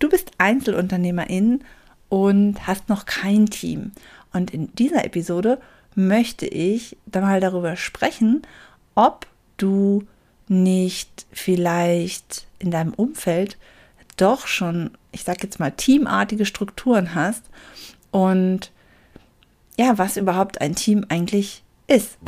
Du bist Einzelunternehmerin und hast noch kein Team. Und in dieser Episode möchte ich da mal darüber sprechen, ob du nicht vielleicht in deinem Umfeld doch schon, ich sage jetzt mal, teamartige Strukturen hast und ja, was überhaupt ein Team eigentlich ist.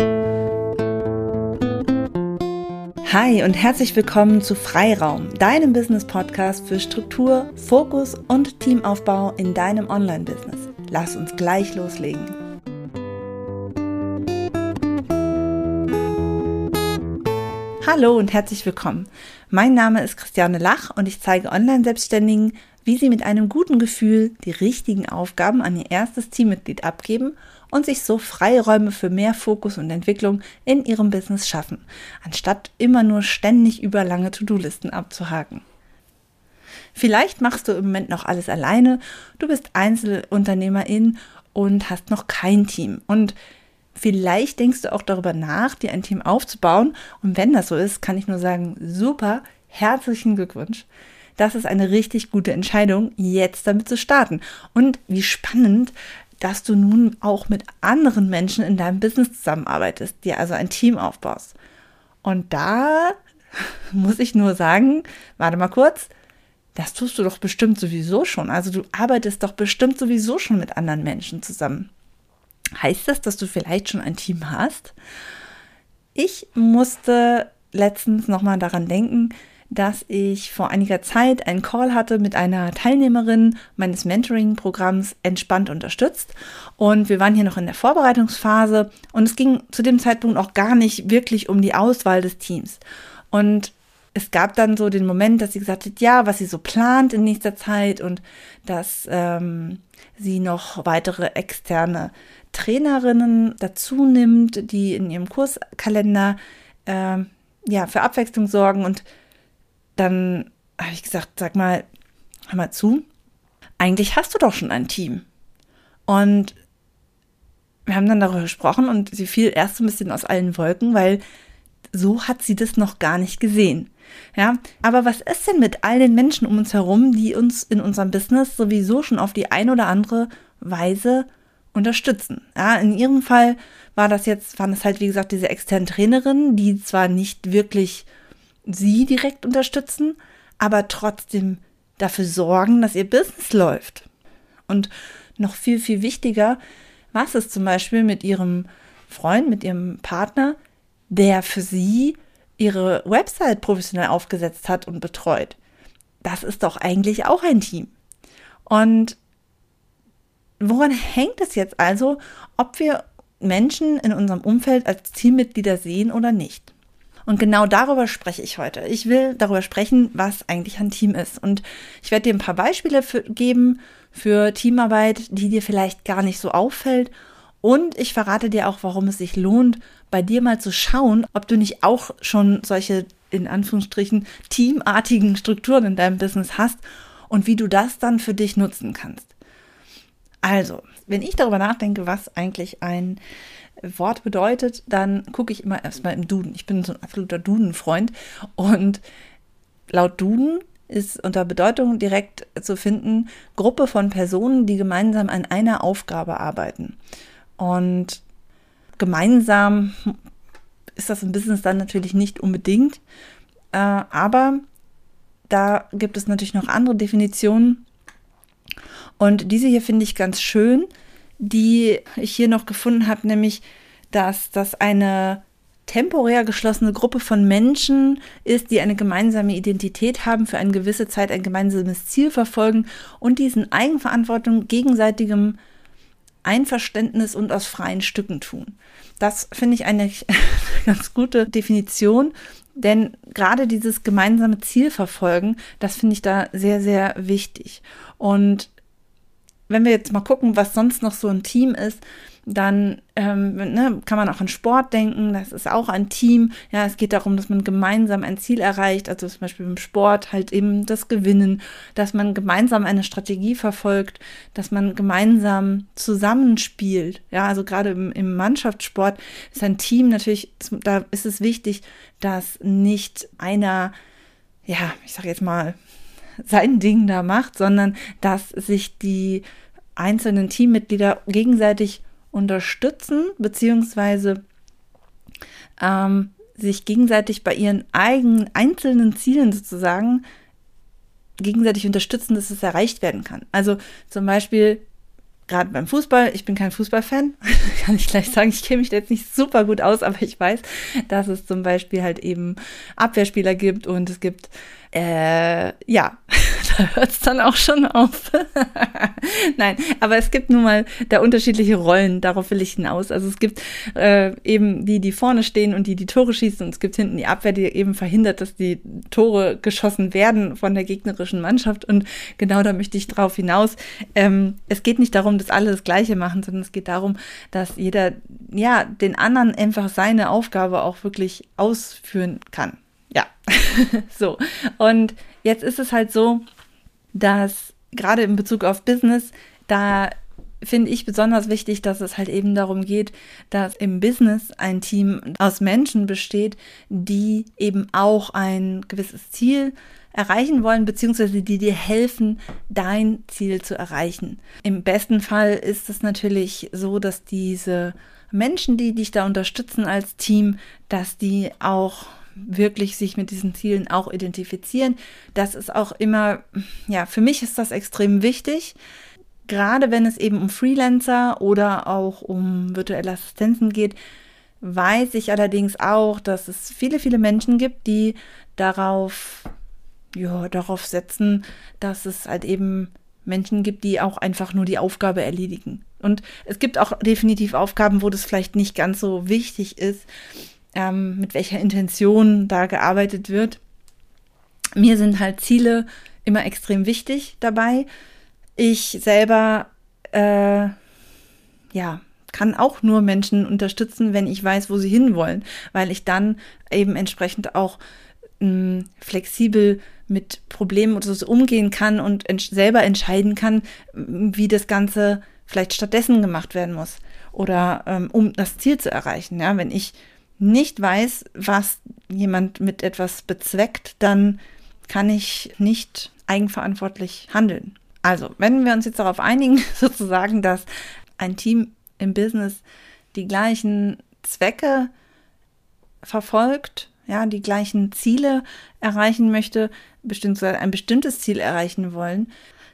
Hi und herzlich willkommen zu Freiraum, deinem Business-Podcast für Struktur, Fokus und Teamaufbau in deinem Online-Business. Lass uns gleich loslegen. Hallo und herzlich willkommen. Mein Name ist Christiane Lach und ich zeige Online-Selbstständigen, wie sie mit einem guten Gefühl die richtigen Aufgaben an ihr erstes Teammitglied abgeben und sich so Freiräume für mehr Fokus und Entwicklung in ihrem Business schaffen, anstatt immer nur ständig über lange To-Do-Listen abzuhaken. Vielleicht machst du im Moment noch alles alleine, du bist Einzelunternehmerin und hast noch kein Team und Vielleicht denkst du auch darüber nach, dir ein Team aufzubauen. Und wenn das so ist, kann ich nur sagen, super, herzlichen Glückwunsch. Das ist eine richtig gute Entscheidung, jetzt damit zu starten. Und wie spannend, dass du nun auch mit anderen Menschen in deinem Business zusammenarbeitest, dir also ein Team aufbaust. Und da muss ich nur sagen, warte mal kurz, das tust du doch bestimmt sowieso schon. Also du arbeitest doch bestimmt sowieso schon mit anderen Menschen zusammen. Heißt das, dass du vielleicht schon ein Team hast? Ich musste letztens nochmal daran denken, dass ich vor einiger Zeit einen Call hatte mit einer Teilnehmerin meines Mentoring-Programms Entspannt unterstützt. Und wir waren hier noch in der Vorbereitungsphase und es ging zu dem Zeitpunkt auch gar nicht wirklich um die Auswahl des Teams. Und es gab dann so den Moment, dass sie gesagt hat, ja, was sie so plant in nächster Zeit und dass ähm, sie noch weitere externe Trainerinnen dazu nimmt, die in ihrem Kurskalender äh, ja für Abwechslung sorgen und dann habe ich gesagt, sag mal, hör mal zu, eigentlich hast du doch schon ein Team. Und wir haben dann darüber gesprochen und sie fiel erst ein bisschen aus allen Wolken, weil so hat sie das noch gar nicht gesehen. Ja, aber was ist denn mit all den Menschen um uns herum, die uns in unserem Business sowieso schon auf die eine oder andere Weise unterstützen? Ja, in ihrem Fall war das jetzt, waren es halt, wie gesagt, diese externen Trainerinnen, die zwar nicht wirklich sie direkt unterstützen, aber trotzdem dafür sorgen, dass ihr Business läuft. Und noch viel, viel wichtiger, was ist zum Beispiel mit ihrem Freund, mit ihrem Partner, der für sie ihre Website professionell aufgesetzt hat und betreut. Das ist doch eigentlich auch ein Team. Und woran hängt es jetzt also, ob wir Menschen in unserem Umfeld als Teammitglieder sehen oder nicht? Und genau darüber spreche ich heute. Ich will darüber sprechen, was eigentlich ein Team ist. Und ich werde dir ein paar Beispiele für, geben für Teamarbeit, die dir vielleicht gar nicht so auffällt. Und ich verrate dir auch, warum es sich lohnt, bei dir mal zu schauen, ob du nicht auch schon solche, in Anführungsstrichen, teamartigen Strukturen in deinem Business hast und wie du das dann für dich nutzen kannst. Also, wenn ich darüber nachdenke, was eigentlich ein Wort bedeutet, dann gucke ich immer erstmal im Duden. Ich bin so ein absoluter Duden-Freund und laut Duden ist unter Bedeutung direkt zu finden Gruppe von Personen, die gemeinsam an einer Aufgabe arbeiten. Und gemeinsam ist das im Business dann natürlich nicht unbedingt, äh, aber da gibt es natürlich noch andere Definitionen. Und diese hier finde ich ganz schön, die ich hier noch gefunden habe, nämlich, dass das eine temporär geschlossene Gruppe von Menschen ist, die eine gemeinsame Identität haben, für eine gewisse Zeit ein gemeinsames Ziel verfolgen und diesen Eigenverantwortung, gegenseitigem Einverständnis und aus freien Stücken tun. Das finde ich eine ganz gute Definition, denn gerade dieses gemeinsame Ziel verfolgen, das finde ich da sehr, sehr wichtig. Und wenn wir jetzt mal gucken, was sonst noch so ein Team ist, dann ähm, ne, kann man auch an Sport denken, das ist auch ein Team. Ja, es geht darum, dass man gemeinsam ein Ziel erreicht, also zum Beispiel im Sport halt eben das Gewinnen, dass man gemeinsam eine Strategie verfolgt, dass man gemeinsam zusammenspielt. Ja, also gerade im, im Mannschaftssport ist ein Team natürlich, da ist es wichtig, dass nicht einer, ja, ich sage jetzt mal, sein Ding da macht, sondern dass sich die einzelnen Teammitglieder gegenseitig unterstützen, beziehungsweise ähm, sich gegenseitig bei ihren eigenen einzelnen Zielen sozusagen gegenseitig unterstützen, dass es erreicht werden kann. Also zum Beispiel gerade beim Fußball, ich bin kein Fußballfan, kann ich gleich sagen, ich kenne mich jetzt nicht super gut aus, aber ich weiß, dass es zum Beispiel halt eben Abwehrspieler gibt und es gibt, äh, ja, da hört es dann auch schon auf. Nein, aber es gibt nun mal da unterschiedliche Rollen, darauf will ich hinaus. Also es gibt äh, eben die, die vorne stehen und die die Tore schießen und es gibt hinten die Abwehr, die eben verhindert, dass die Tore geschossen werden von der gegnerischen Mannschaft und genau da möchte ich drauf hinaus. Ähm, es geht nicht darum, dass alle das Gleiche machen, sondern es geht darum, dass jeder, ja, den anderen einfach seine Aufgabe auch wirklich ausführen kann. Ja, so. Und jetzt ist es halt so, dass gerade in Bezug auf Business, da finde ich besonders wichtig, dass es halt eben darum geht, dass im Business ein Team aus Menschen besteht, die eben auch ein gewisses Ziel erreichen wollen, beziehungsweise die dir helfen, dein Ziel zu erreichen. Im besten Fall ist es natürlich so, dass diese Menschen, die dich da unterstützen als Team, dass die auch wirklich sich mit diesen Zielen auch identifizieren. Das ist auch immer, ja, für mich ist das extrem wichtig. Gerade wenn es eben um Freelancer oder auch um virtuelle Assistenzen geht, weiß ich allerdings auch, dass es viele, viele Menschen gibt, die darauf, ja, darauf setzen, dass es halt eben Menschen gibt, die auch einfach nur die Aufgabe erledigen. Und es gibt auch definitiv Aufgaben, wo das vielleicht nicht ganz so wichtig ist, ähm, mit welcher Intention da gearbeitet wird. Mir sind halt Ziele immer extrem wichtig dabei. Ich selber, äh, ja, kann auch nur Menschen unterstützen, wenn ich weiß, wo sie hinwollen, weil ich dann eben entsprechend auch mh, hm, flexibel mit Problemen oder so umgehen kann und ent selber entscheiden kann, wie das Ganze vielleicht stattdessen gemacht werden muss oder ähm, um das Ziel zu erreichen. Ja, wenn ich nicht weiß, was jemand mit etwas bezweckt, dann kann ich nicht eigenverantwortlich handeln. Also, wenn wir uns jetzt darauf einigen, sozusagen, dass ein Team im Business die gleichen Zwecke verfolgt, ja, die gleichen Ziele erreichen möchte, beziehungsweise ein bestimmtes Ziel erreichen wollen,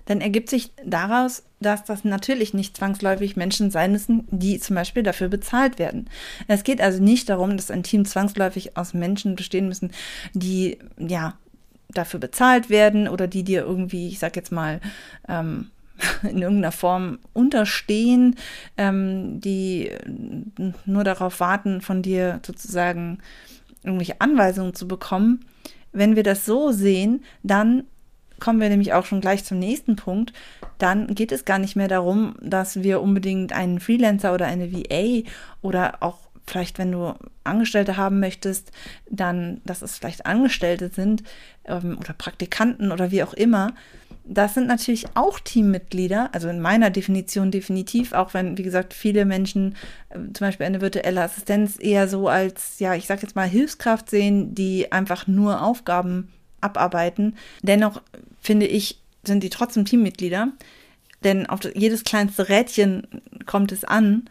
dann ergibt sich daraus, dass das natürlich nicht zwangsläufig Menschen sein müssen, die zum Beispiel dafür bezahlt werden. Es geht also nicht darum, dass ein Team zwangsläufig aus Menschen bestehen müssen, die ja dafür bezahlt werden oder die dir irgendwie, ich sag jetzt mal, ähm, in irgendeiner Form unterstehen, ähm, die nur darauf warten, von dir sozusagen irgendwelche Anweisungen zu bekommen. Wenn wir das so sehen, dann kommen wir nämlich auch schon gleich zum nächsten Punkt. Dann geht es gar nicht mehr darum, dass wir unbedingt einen Freelancer oder eine VA oder auch vielleicht, wenn du Angestellte haben möchtest, dann, dass es vielleicht Angestellte sind ähm, oder Praktikanten oder wie auch immer. Das sind natürlich auch Teammitglieder, also in meiner Definition definitiv, auch wenn, wie gesagt, viele Menschen äh, zum Beispiel eine virtuelle Assistenz eher so als, ja, ich sag jetzt mal Hilfskraft sehen, die einfach nur Aufgaben abarbeiten. Dennoch finde ich, sind die trotzdem Teammitglieder, denn auf jedes kleinste Rädchen kommt es an.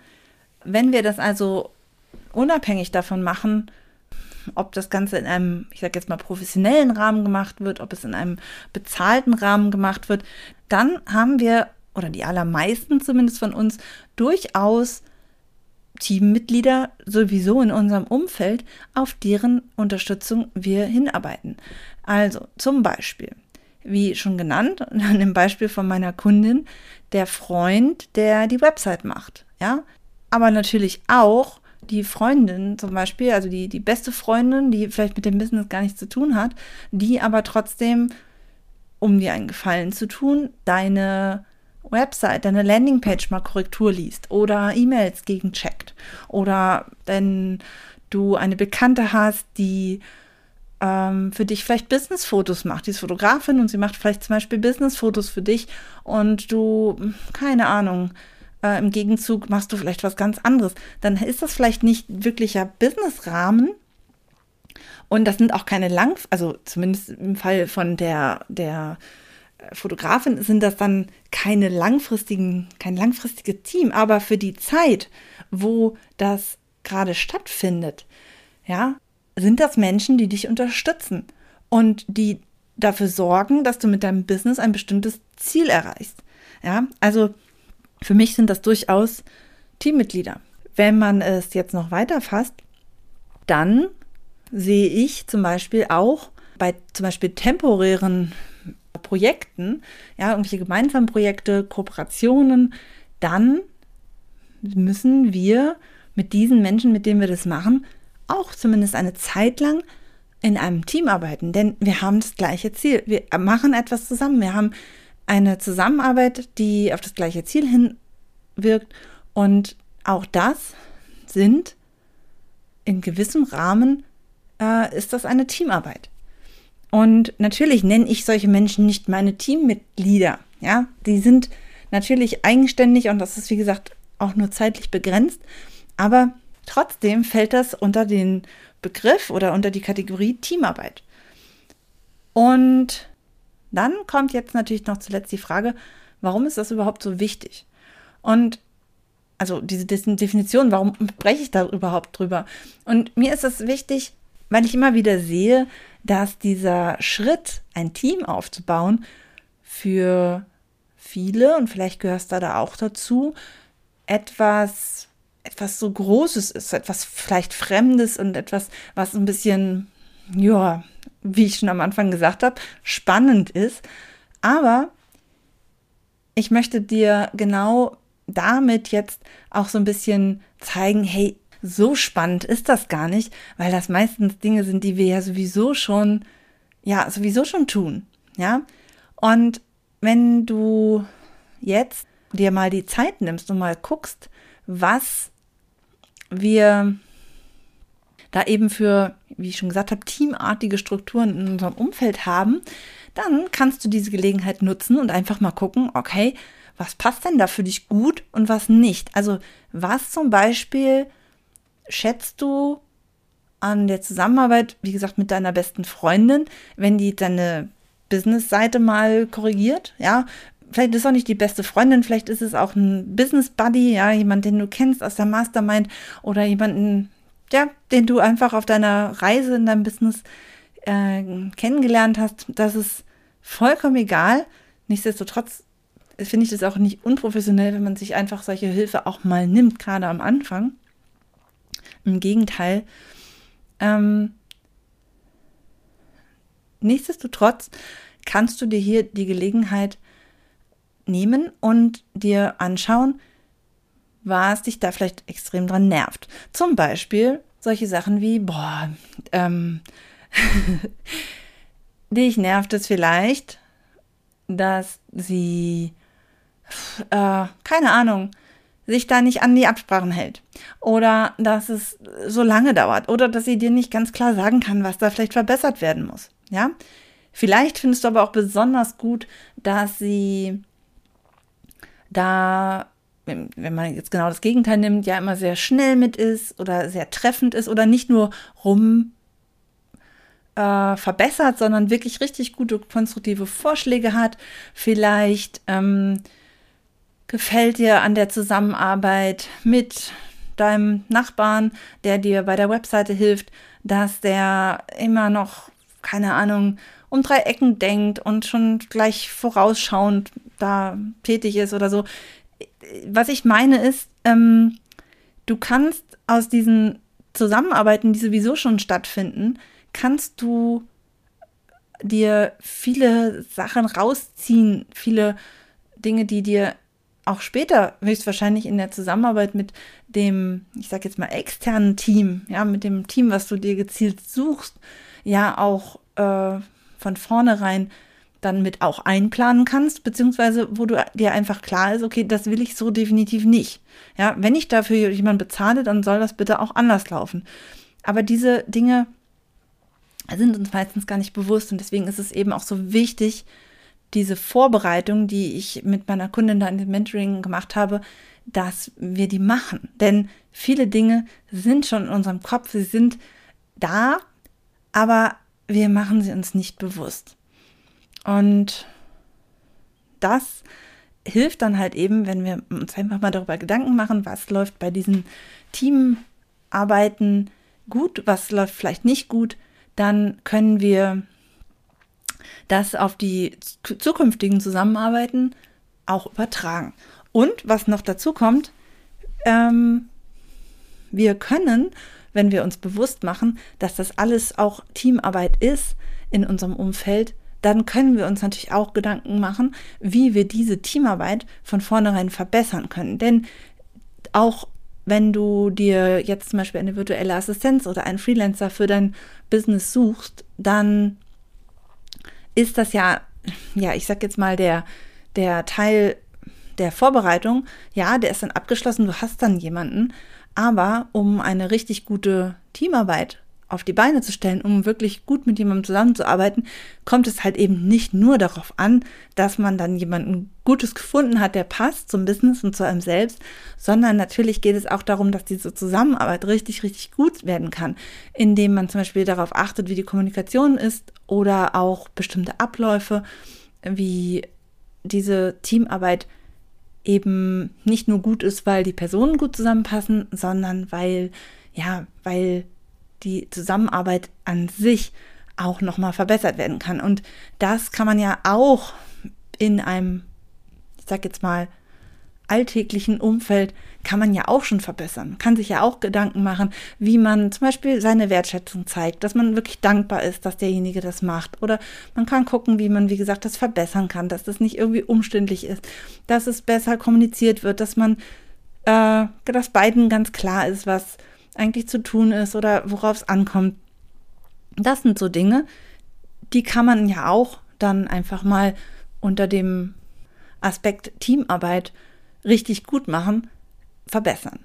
Wenn wir das also unabhängig davon machen, ob das Ganze in einem, ich sage jetzt mal, professionellen Rahmen gemacht wird, ob es in einem bezahlten Rahmen gemacht wird, dann haben wir, oder die allermeisten zumindest von uns, durchaus Teammitglieder sowieso in unserem Umfeld, auf deren Unterstützung wir hinarbeiten. Also zum Beispiel, wie schon genannt, an dem Beispiel von meiner Kundin, der Freund, der die Website macht, ja, aber natürlich auch die Freundin zum Beispiel, also die, die beste Freundin, die vielleicht mit dem Business gar nichts zu tun hat, die aber trotzdem, um dir einen Gefallen zu tun, deine Website, deine Landingpage mal Korrektur liest oder E-Mails gegencheckt oder wenn du eine Bekannte hast, die ähm, für dich vielleicht Businessfotos macht. Die ist Fotografin und sie macht vielleicht zum Beispiel Businessfotos für dich und du, keine Ahnung, äh, im Gegenzug machst du vielleicht was ganz anderes. Dann ist das vielleicht nicht wirklicher Businessrahmen. Und das sind auch keine lang, also zumindest im Fall von der, der Fotografin sind das dann keine langfristigen, kein langfristiges Team, aber für die Zeit, wo das gerade stattfindet, ja, sind das Menschen, die dich unterstützen und die dafür sorgen, dass du mit deinem Business ein bestimmtes Ziel erreichst. Ja, also für mich sind das durchaus Teammitglieder. Wenn man es jetzt noch weiter fasst, dann sehe ich zum Beispiel auch bei zum Beispiel temporären Projekten, ja, irgendwelche gemeinsamen Projekte, Kooperationen, dann müssen wir mit diesen Menschen, mit denen wir das machen, auch zumindest eine Zeit lang in einem Team arbeiten, denn wir haben das gleiche Ziel. Wir machen etwas zusammen. Wir haben eine Zusammenarbeit, die auf das gleiche Ziel hinwirkt und auch das sind in gewissem Rahmen äh, ist das eine Teamarbeit. Und natürlich nenne ich solche Menschen nicht meine Teammitglieder. Ja, die sind natürlich eigenständig und das ist, wie gesagt, auch nur zeitlich begrenzt. Aber trotzdem fällt das unter den Begriff oder unter die Kategorie Teamarbeit. Und dann kommt jetzt natürlich noch zuletzt die Frage, warum ist das überhaupt so wichtig? Und also diese Definition, warum spreche ich da überhaupt drüber? Und mir ist es wichtig, weil ich immer wieder sehe, dass dieser Schritt, ein Team aufzubauen, für viele, und vielleicht gehörst du da auch dazu, etwas, etwas so Großes ist, etwas vielleicht Fremdes und etwas, was ein bisschen, ja, wie ich schon am Anfang gesagt habe, spannend ist. Aber ich möchte dir genau damit jetzt auch so ein bisschen zeigen, hey, so spannend ist das gar nicht, weil das meistens Dinge sind, die wir ja sowieso schon, ja, sowieso schon tun, ja. Und wenn du jetzt dir mal die Zeit nimmst und mal guckst, was wir da eben für, wie ich schon gesagt habe, teamartige Strukturen in unserem Umfeld haben, dann kannst du diese Gelegenheit nutzen und einfach mal gucken, okay, was passt denn da für dich gut und was nicht? Also was zum Beispiel schätzt du an der Zusammenarbeit, wie gesagt, mit deiner besten Freundin, wenn die deine Business-Seite mal korrigiert, ja, vielleicht ist es auch nicht die beste Freundin, vielleicht ist es auch ein Business Buddy, ja, jemand, den du kennst aus der Mastermind oder jemanden, ja, den du einfach auf deiner Reise in deinem Business äh, kennengelernt hast. Das ist vollkommen egal. Nichtsdestotrotz finde ich das auch nicht unprofessionell, wenn man sich einfach solche Hilfe auch mal nimmt, gerade am Anfang. Im Gegenteil. Ähm, nichtsdestotrotz kannst du dir hier die Gelegenheit nehmen und dir anschauen, was dich da vielleicht extrem dran nervt. Zum Beispiel solche Sachen wie, boah, ähm, dich nervt es vielleicht, dass sie, äh, keine Ahnung, sich da nicht an die Absprachen hält. Oder dass es so lange dauert. Oder dass sie dir nicht ganz klar sagen kann, was da vielleicht verbessert werden muss. Ja? Vielleicht findest du aber auch besonders gut, dass sie da, wenn man jetzt genau das Gegenteil nimmt, ja immer sehr schnell mit ist oder sehr treffend ist oder nicht nur rum äh, verbessert, sondern wirklich richtig gute konstruktive Vorschläge hat. Vielleicht ähm, gefällt dir an der Zusammenarbeit mit deinem Nachbarn, der dir bei der Webseite hilft, dass der immer noch, keine Ahnung, um drei Ecken denkt und schon gleich vorausschauend da tätig ist oder so. Was ich meine ist, ähm, du kannst aus diesen Zusammenarbeiten, die sowieso schon stattfinden, kannst du dir viele Sachen rausziehen, viele Dinge, die dir auch später höchstwahrscheinlich in der Zusammenarbeit mit dem, ich sag jetzt mal, externen Team, ja, mit dem Team, was du dir gezielt suchst, ja auch äh, von vornherein dann mit auch einplanen kannst, beziehungsweise wo du dir einfach klar ist, okay, das will ich so definitiv nicht. Ja, wenn ich dafür jemanden bezahle, dann soll das bitte auch anders laufen. Aber diese Dinge sind uns meistens gar nicht bewusst und deswegen ist es eben auch so wichtig, diese Vorbereitung, die ich mit meiner Kundin da in dem Mentoring gemacht habe, dass wir die machen. Denn viele Dinge sind schon in unserem Kopf, sie sind da, aber wir machen sie uns nicht bewusst. Und das hilft dann halt eben, wenn wir uns einfach mal darüber Gedanken machen, was läuft bei diesen Teamarbeiten gut, was läuft vielleicht nicht gut, dann können wir das auf die zukünftigen Zusammenarbeiten auch übertragen. Und was noch dazu kommt, ähm, wir können, wenn wir uns bewusst machen, dass das alles auch Teamarbeit ist in unserem Umfeld, dann können wir uns natürlich auch Gedanken machen, wie wir diese Teamarbeit von vornherein verbessern können. Denn auch wenn du dir jetzt zum Beispiel eine virtuelle Assistenz oder einen Freelancer für dein Business suchst, dann ist das ja, ja, ich sag jetzt mal, der, der Teil der Vorbereitung, ja, der ist dann abgeschlossen, du hast dann jemanden, aber um eine richtig gute Teamarbeit auf die Beine zu stellen, um wirklich gut mit jemandem zusammenzuarbeiten, kommt es halt eben nicht nur darauf an, dass man dann jemanden Gutes gefunden hat, der passt zum Business und zu einem selbst, sondern natürlich geht es auch darum, dass diese Zusammenarbeit richtig, richtig gut werden kann, indem man zum Beispiel darauf achtet, wie die Kommunikation ist oder auch bestimmte Abläufe, wie diese Teamarbeit eben nicht nur gut ist, weil die Personen gut zusammenpassen, sondern weil, ja, weil die Zusammenarbeit an sich auch nochmal verbessert werden kann. Und das kann man ja auch in einem, ich sag jetzt mal, alltäglichen Umfeld kann man ja auch schon verbessern. Man kann sich ja auch Gedanken machen, wie man zum Beispiel seine Wertschätzung zeigt, dass man wirklich dankbar ist, dass derjenige das macht. Oder man kann gucken, wie man, wie gesagt, das verbessern kann, dass das nicht irgendwie umständlich ist, dass es besser kommuniziert wird, dass man, äh, dass beiden ganz klar ist, was eigentlich zu tun ist oder worauf es ankommt. Das sind so Dinge, die kann man ja auch dann einfach mal unter dem Aspekt Teamarbeit richtig gut machen, verbessern.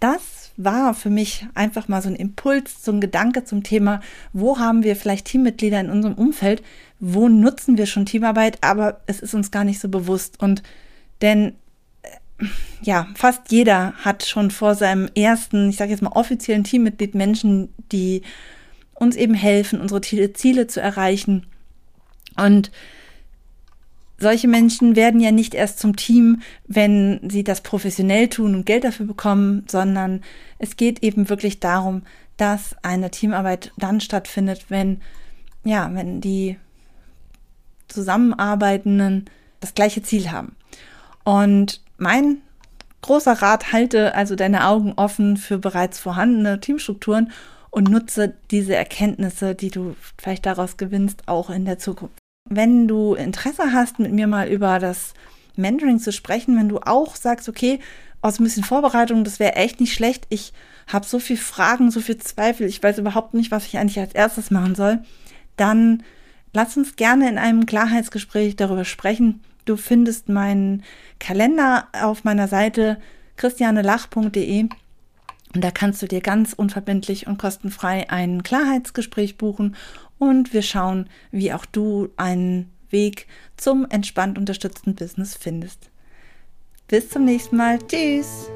Das war für mich einfach mal so ein Impuls, so ein Gedanke zum Thema, wo haben wir vielleicht Teammitglieder in unserem Umfeld, wo nutzen wir schon Teamarbeit, aber es ist uns gar nicht so bewusst. Und denn ja, fast jeder hat schon vor seinem ersten, ich sage jetzt mal offiziellen Teammitglied Menschen, die uns eben helfen, unsere Ziele zu erreichen. Und solche Menschen werden ja nicht erst zum Team, wenn sie das professionell tun und Geld dafür bekommen, sondern es geht eben wirklich darum, dass eine Teamarbeit dann stattfindet, wenn, ja, wenn die Zusammenarbeitenden das gleiche Ziel haben. Und mein großer Rat, halte also deine Augen offen für bereits vorhandene Teamstrukturen und nutze diese Erkenntnisse, die du vielleicht daraus gewinnst, auch in der Zukunft. Wenn du Interesse hast, mit mir mal über das Mentoring zu sprechen, wenn du auch sagst, okay, aus ein bisschen Vorbereitung, das wäre echt nicht schlecht. Ich habe so viele Fragen, so viel Zweifel, ich weiß überhaupt nicht, was ich eigentlich als erstes machen soll, dann lass uns gerne in einem Klarheitsgespräch darüber sprechen. Du findest meinen Kalender auf meiner Seite christianelach.de und da kannst du dir ganz unverbindlich und kostenfrei ein Klarheitsgespräch buchen und wir schauen, wie auch du einen Weg zum entspannt unterstützten Business findest. Bis zum nächsten Mal. Tschüss.